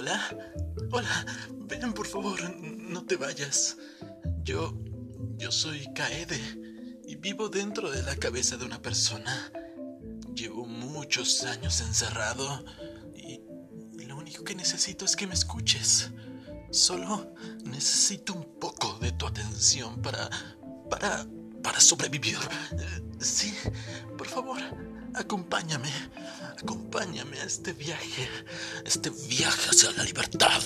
Hola, hola, ven por favor, no te vayas. Yo, yo soy Kaede y vivo dentro de la cabeza de una persona. Llevo muchos años encerrado y, lo único que necesito es que me escuches. Solo necesito un poco de tu atención para, para, para sobrevivir. Sí, por favor, acompáñame. Acompáñame a este viaje, este viaje hacia la libertad.